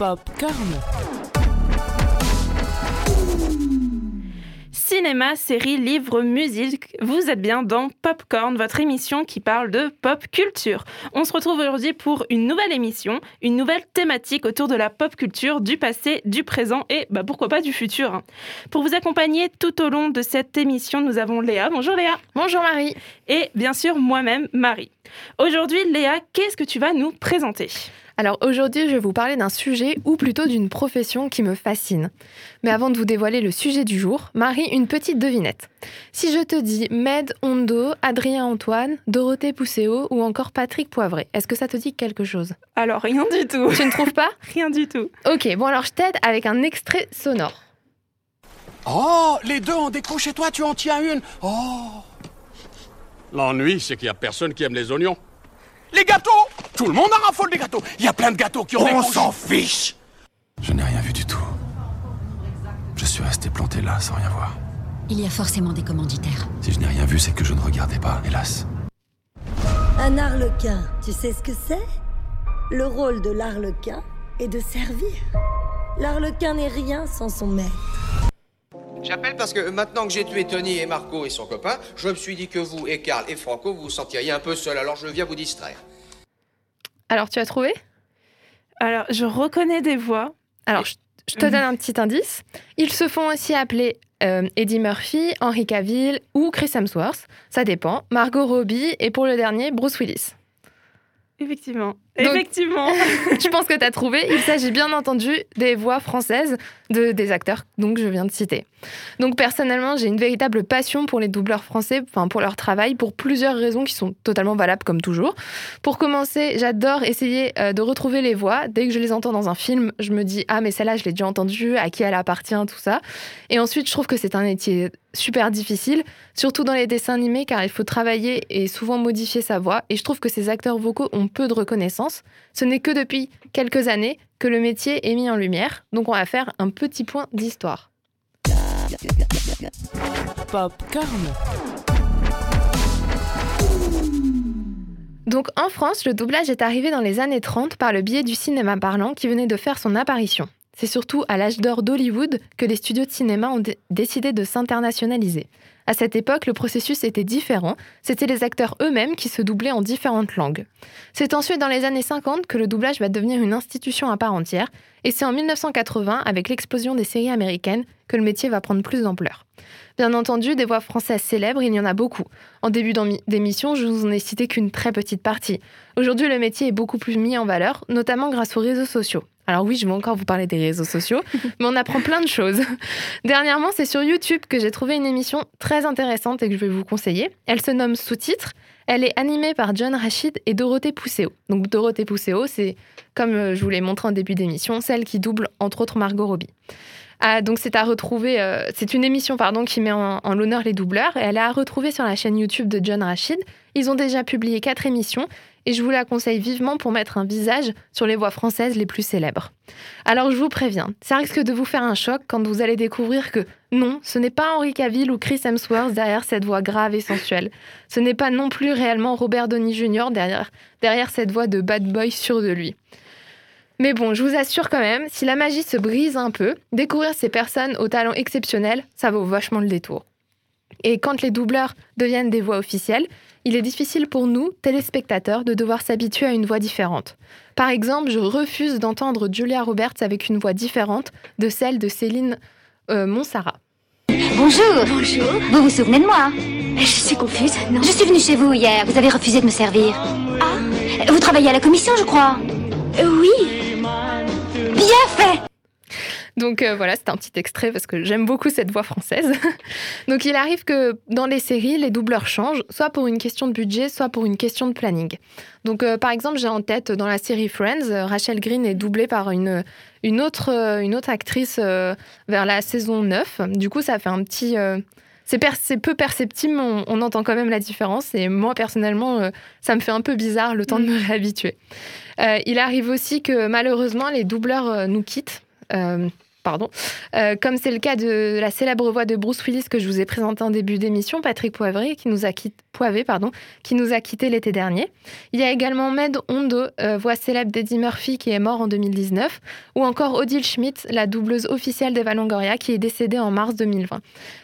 Popcorn. Cinéma, séries, livres, musique, vous êtes bien dans Popcorn, votre émission qui parle de pop culture. On se retrouve aujourd'hui pour une nouvelle émission, une nouvelle thématique autour de la pop culture, du passé, du présent et bah, pourquoi pas du futur. hein. Pour vous accompagner tout au long de cette émission, nous avons Léa. Bonjour Léa. Bonjour Marie. Et bien sûr moi-même, Marie. Aujourd'hui, Léa, qu'est-ce que tu vas nous présenter? Alors aujourd'hui, je vais vous parler d'un sujet ou plutôt d'une profession qui me fascine. Mais avant de vous dévoiler le sujet du jour, Marie, une petite devinette. Si je te dis Med Hondo, Adrien Antoine, Dorothée Pousseau ou encore Patrick Poivret, est-ce que ça te dit quelque chose? Alors, rien du tout. Tu ne trouves pas? Rien du tout. Ok, bon alors je t'aide avec un extrait sonore. Oh, les deux ont et toi tu en tiens une. Oh. L'ennui, c'est qu'il y a personne qui aime les oignons. Les gâteaux Tout le monde en raffole des gâteaux. Il y a plein de gâteaux qui ont On s'en fiche Je n'ai rien vu du tout. Je suis resté planté là sans rien voir. Il y a forcément des commanditaires. Si je n'ai rien vu, c'est que je ne regardais pas, hélas. Un arlequin, tu sais ce que c'est? Le rôle de l'arlequin est de servir. L'arlequin n'est rien sans son maître. J'appelle parce que maintenant que j'ai tué Tony et Marco et son copain, je me suis dit que vous et Karl et Franco vous vous sentiriez un peu seul, alors je viens vous distraire. Alors tu as trouvé? Alors, je reconnais des voix. Alors je, je te donne un petit indice. Ils se font aussi appeler euh, Eddie Murphy, Henry Cavill ou Chris Hemsworth. Ça dépend. Margot Robbie et pour le dernier, Bruce Willis. Effectivement. Effectivement. je pense que tu as trouvé. Il s'agit bien entendu des voix françaises de, des acteurs donc je viens de citer. Donc personnellement, j'ai une véritable passion pour les doubleurs français, enfin pour leur travail, pour plusieurs raisons qui sont totalement valables comme toujours. Pour commencer, j'adore essayer euh, de retrouver les voix. Dès que je les entends dans un film, je me dis ah mais celle-là je l'ai déjà entendue, à qui elle appartient, tout ça? Et ensuite, je trouve que c'est un métier super difficile, surtout dans les dessins animés, car il faut travailler et souvent modifier sa voix. Et je trouve que ces acteurs vocaux ont peu de reconnaissance. Ce n'est que depuis quelques années que le métier est mis en lumière. Donc on va faire un petit point d'histoire. Popcorn. Donc en France, le doublage est arrivé dans les années 30 par le biais du cinéma parlant qui venait de faire son apparition. C'est surtout à l'âge d'or d'Hollywood que les studios de cinéma ont dé- décidé de s'internationaliser. À cette époque, le processus était différent, c'était les acteurs eux-mêmes qui se doublaient en différentes langues. C'est ensuite dans les années 50 que le doublage va devenir une institution à part entière, et c'est en 1980, avec l'explosion des séries américaines, que le métier va prendre plus d'ampleur. Bien entendu, des voix françaises célèbres, il y en a beaucoup. En début d'émission, je vous en ai cité qu'une très petite partie. Aujourd'hui, le métier est beaucoup plus mis en valeur, notamment grâce aux réseaux sociaux. Alors oui, je vais encore vous parler des réseaux sociaux, mais on apprend plein de choses. Dernièrement, c'est sur YouTube que j'ai trouvé une émission très intéressante et que je vais vous conseiller. Elle se nomme Sous-titres. Elle est animée par John Rachid et Dorothée Pousseau. Donc Dorothée Pousseau, c'est, comme euh, je vous l'ai montré en début d'émission, celle qui double entre autres Margot Robbie. Ah, donc c'est à retrouver, euh, c'est une émission pardon qui met en, en l'honneur les doubleurs et elle est à retrouver sur la chaîne YouTube de John Rachid. Ils ont déjà publié quatre émissions et je vous la conseille vivement pour mettre un visage sur les voix françaises les plus célèbres. Alors je vous préviens, ça risque de vous faire un choc quand vous allez découvrir que non, ce n'est pas Henry Cavill ou Chris Hemsworth derrière cette voix grave et sensuelle. Ce n'est pas non plus réellement Robert Downey Jr. derrière, derrière cette voix de bad boy sûr de lui. Mais bon, je vous assure quand même, si la magie se brise un peu, découvrir ces personnes au talent exceptionnel, ça vaut vachement le détour. Et quand les doubleurs deviennent des voix officielles, il est difficile pour nous, téléspectateurs, de devoir s'habituer à une voix différente. Par exemple, je refuse d'entendre Julia Roberts avec une voix différente de celle de Céline euh, Monsara. Bonjour. Bonjour. Vous vous souvenez de moi Je suis confuse. Non. Je suis venue chez vous hier. Vous avez refusé de me servir. Ah. Vous travaillez à la commission, je crois. Oui. Bien fait. Donc euh, voilà, c'est un petit extrait parce que j'aime beaucoup cette voix française. Donc il arrive que dans les séries, les doubleurs changent, soit pour une question de budget, soit pour une question de planning. Donc euh, par exemple, j'ai en tête dans la série Friends, euh, Rachel Green est doublée par une, une, autre, une autre actrice euh, vers la saison 9. Du coup, ça fait un petit... c'est per- peu perceptible, mais on, on entend quand même la différence. Et moi, personnellement, ça me fait un peu bizarre le temps de me réhabituer. Il arrive aussi que malheureusement, les doubleurs nous quittent. Euh, pardon, euh, comme c'est le cas de la célèbre voix de Bruce Willis que je vous ai présenté en début d'émission, Patrick Poivré, qui nous a quitté, Poivet, pardon, qui nous a quitté l'été dernier. Il y a également Med Hondo, euh, voix célèbre d'Eddie Murphy, qui est mort en 2019, ou encore Odile Schmidt, la doubleuse officielle d'Eva Longoria, qui est décédée en mars 2020.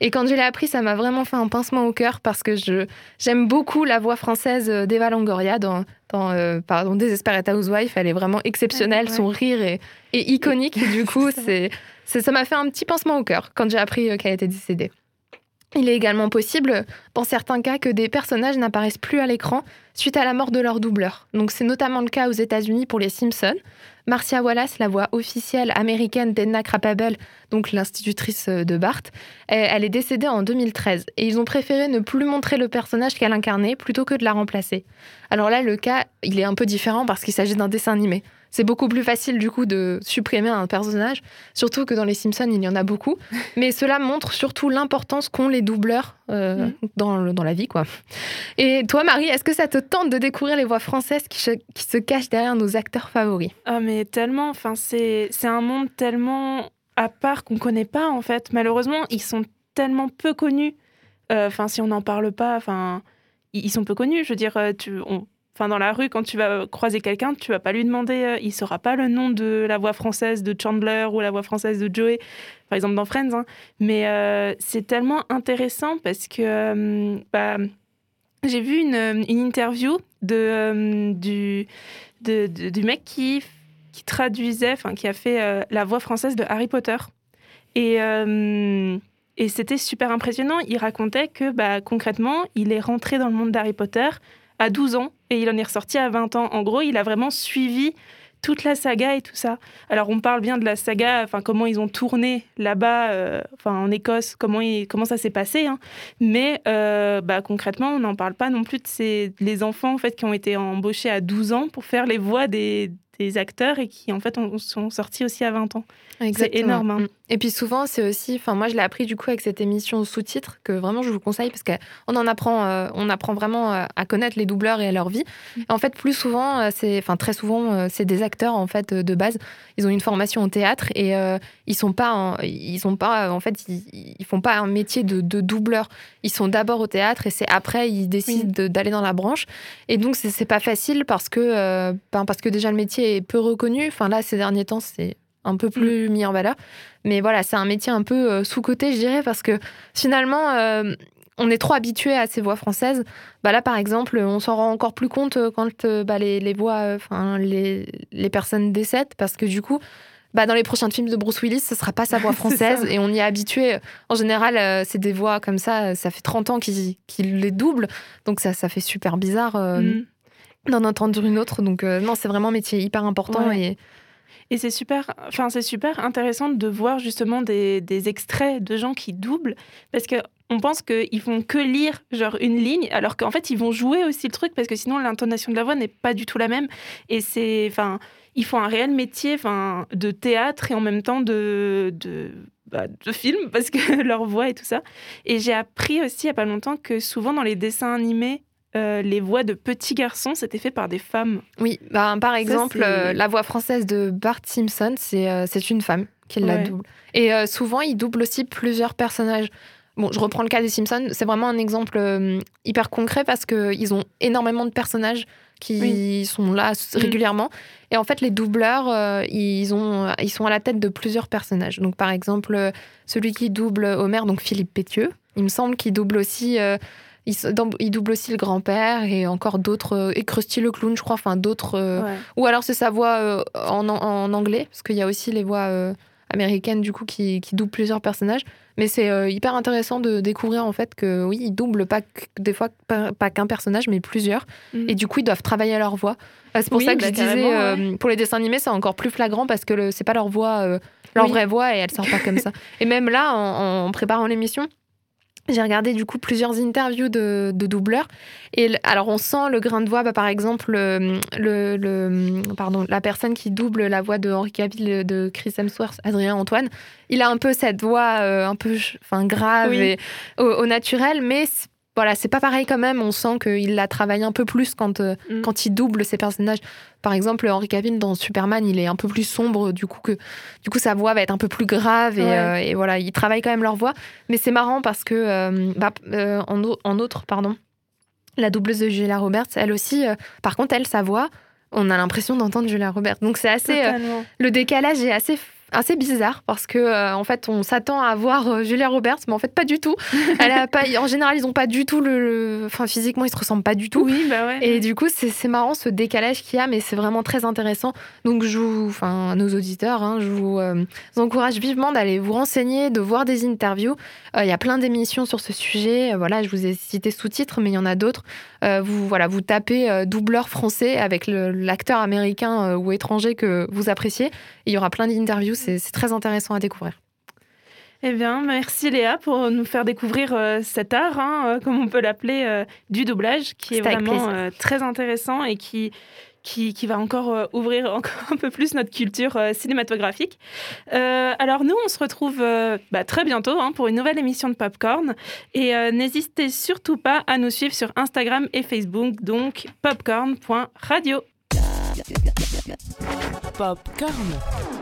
Et quand je l'ai appris, ça m'a vraiment fait un pincement au cœur parce que je, j'aime beaucoup la voix française d'Eva Longoria dans, dans euh, pardon, Desperate Housewife. Elle est vraiment exceptionnelle, son rire est, est iconique. du coup, c'est, ça m'a fait un petit pincement au cœur quand j'ai appris euh, qu'elle était décédée. Il est également possible, dans certains cas, que des personnages n'apparaissent plus à l'écran suite à la mort de leur doubleur. Donc c'est notamment le cas aux États-Unis pour les Simpsons. Marcia Wallace, la voix officielle américaine d'Edna Krabappel, donc l'institutrice de Bart, elle est décédée en 2013 et ils ont préféré ne plus montrer le personnage qu'elle incarnait plutôt que de la remplacer. Alors là, le cas, il est un peu différent parce qu'il s'agit d'un dessin animé. C'est beaucoup plus facile du coup de supprimer un personnage, surtout que dans les Simpsons, il y en a beaucoup. Mais cela montre surtout l'importance qu'ont les doubleurs euh, Mm. dans, dans la vie. quoi. Et toi, Marie, est-ce que ça te tente de découvrir les voix françaises qui, se- qui se cachent derrière nos acteurs favoris? Ah mais tellement, enfin c'est un monde tellement à part qu'on connaît pas en fait. Malheureusement, ils sont tellement peu connus. Euh, Enfin si on n'en parle pas, enfin ils ils sont peu connus. Je veux dire, euh, tu, on- dans la rue quand tu vas croiser quelqu'un, tu vas pas lui demander, euh, il saura pas le nom de la voix française de Chandler ou la voix française de Joey, par exemple dans Friends. hein. Mais euh, c'est tellement intéressant parce que euh, bah, j'ai vu une, interview de, euh, du, mec qui, qui traduisait, enfin qui a fait euh, la voix française de Harry Potter. Et, euh, et c'était super impressionnant. Il racontait que bah, concrètement, il est rentré dans le monde d'Harry Potter à 12 ans et il en est ressorti à 20 ans. En gros, il a vraiment suivi toute la saga et tout ça. Alors on parle bien de la saga, enfin comment ils ont tourné là-bas, euh, en Écosse, comment, comment ça s'est passé. hein. Mais euh, bah, concrètement, on n'en parle pas non plus de ces, les enfants en fait qui ont été embauchés à 12 ans pour faire les voix des, des acteurs et qui en fait ont- sont sortis aussi à 20 ans. C'est énorme. hein. Mm. Et puis souvent, c'est aussi, enfin moi je l'ai appris du coup avec cette émission sous-titres que vraiment je vous conseille parce qu'on en apprend, euh, on apprend vraiment euh, à connaître les doubleurs et à leur vie. Mm. Et en fait, plus souvent, euh, c'est, enfin très souvent, c'est des acteurs en fait de base. Ils ont une formation au théâtre et euh, ils sont pas, en, ils sont pas, en fait, ils, ils font pas un métier de, de doubleur. Ils sont d'abord au théâtre et c'est après ils décident de- d'aller dans la branche. Et donc c'est, c'est pas facile parce que, euh, ben, parce que déjà le métier peu reconnu. Enfin là, ces derniers temps, c'est un peu plus mis en valeur. Mais voilà, c'est un métier un peu euh, sous-coté, je dirais, parce que finalement, euh, on est trop habitué à ces voix françaises. Bah là, par exemple, on s'en rend encore plus compte euh, quand euh, bah, les, les voix, euh, les, les personnes décèdent, parce que du coup, bah, dans les prochains films de Bruce Willis, ce sera pas sa voix française, ça. et on y est habitué. En général, c'est des voix comme ça, ça fait 30 ans qu'il les double, donc ça, ça fait super bizarre Mm. D'en entendre une autre. Donc euh, non, c'est vraiment un métier hyper important. Ouais. Et... Et c'est super, enfin c'est super intéressant de voir justement des, des extraits de gens qui doublent parce que on pense qu'ils font que lire genre une ligne alors qu'en fait ils vont jouer aussi le truc parce que sinon l'intonation de la voix n'est pas du tout la même et c'est enfin ils font un réel métier enfin de théâtre et en même temps de de, bah, de parce que leur voix et tout ça et j'ai appris aussi il y a pas longtemps que souvent dans les dessins animés euh, les voix de petits garçons c'était fait par des femmes Oui, bah, par exemple, euh, la voix française de Bart Simpson, c'est euh, une femme qui la double. Et souvent, il double aussi plusieurs personnages. Bon, je reprends le cas des Simpsons, c'est vraiment un exemple hyper concret parce qu'ils ont énormément de personnages qui sont là Mm. régulièrement. Et en fait, les doubleurs, ils, ont, ils sont à la tête de plusieurs personnages. Donc, par exemple, celui qui double Homer, donc Philippe Pétieux, il me semble qu'il double aussi... il, double aussi le grand-père et encore d'autres, euh, et Krusty le clown, je crois, enfin d'autres. euh, Ouais. Ou alors c'est sa voix euh, en, en anglais, parce qu'il y a aussi les voix américaines du coup qui, qui doublent plusieurs personnages. Mais c'est euh, hyper intéressant de découvrir en fait que oui, ils doublent pas des fois pas, pas qu'un personnage, mais plusieurs. Mm. Et du coup, ils doivent travailler leur voix. Euh, C'est pour Oui, ça que bah, je disais, pour les dessins animés, c'est encore plus flagrant parce que c'est pas leur voix, euh, leur Oui. vraie voix, et elle sort pas comme ça. Et même là, en, en préparant l'émission. J'ai regardé du coup plusieurs interviews de, de doubleurs et alors on sent le grain de voix, bah, par exemple le, le, le- pardon la personne qui double la voix de Henri Cavill de Chris Hemsworth, Adrien Antoine, il a un peu cette voix euh, un peu enfin grave Oui. et au, au naturel, mais voilà, c'est pas pareil quand même. On sent qu'il la travaille un peu plus quand, euh, Mm. quand il double ses personnages. Par exemple, Henry Cavill dans Superman, il est un peu plus sombre, du coup, que, du coup sa voix va être un peu plus grave. Et, Ouais. euh, et voilà, ils travaillent quand même leur voix. Mais c'est marrant parce que, euh, bah, euh, en, au- en autre, pardon, la doubleuse de Julia Roberts, elle aussi, par contre, elle, sa voix, on a l'impression d'entendre Julia Roberts. Donc c'est assez. le décalage est assez assez bizarre parce que euh, en fait on s'attend à voir euh, Julia Roberts mais en fait pas du tout. Elle a pas en général ils ont pas du tout le, le- enfin physiquement ils se ressemblent pas du tout. Oui, bah ouais. et du coup c'est marrant ce décalage qu'il y a mais c'est vraiment très intéressant. Donc je vous enfin nos auditeurs hein, je vous, euh, vous encourage vivement d'aller vous renseigner de voir des interviews. Il y a plein d'émissions sur ce sujet. Voilà je vous ai cité sous-titres mais il y en a d'autres. Vous voilà vous tapez doubleur français avec l'acteur américain ou étranger que vous appréciez. Il y aura plein d'interviews c'est c'est très intéressant à découvrir Eh bien, merci Léa pour nous faire découvrir euh, cet art, hein, euh, comme on peut l'appeler, euh, du doublage, qui est vraiment euh, très intéressant et qui, qui, qui va encore euh, ouvrir encore un peu plus notre culture euh, cinématographique. Euh, alors nous, on se retrouve euh, bah, très bientôt hein, pour une nouvelle émission de Popcorn. Et euh, n'hésitez surtout pas à nous suivre sur Instagram et Facebook, donc popcorn.radio. Popcorn.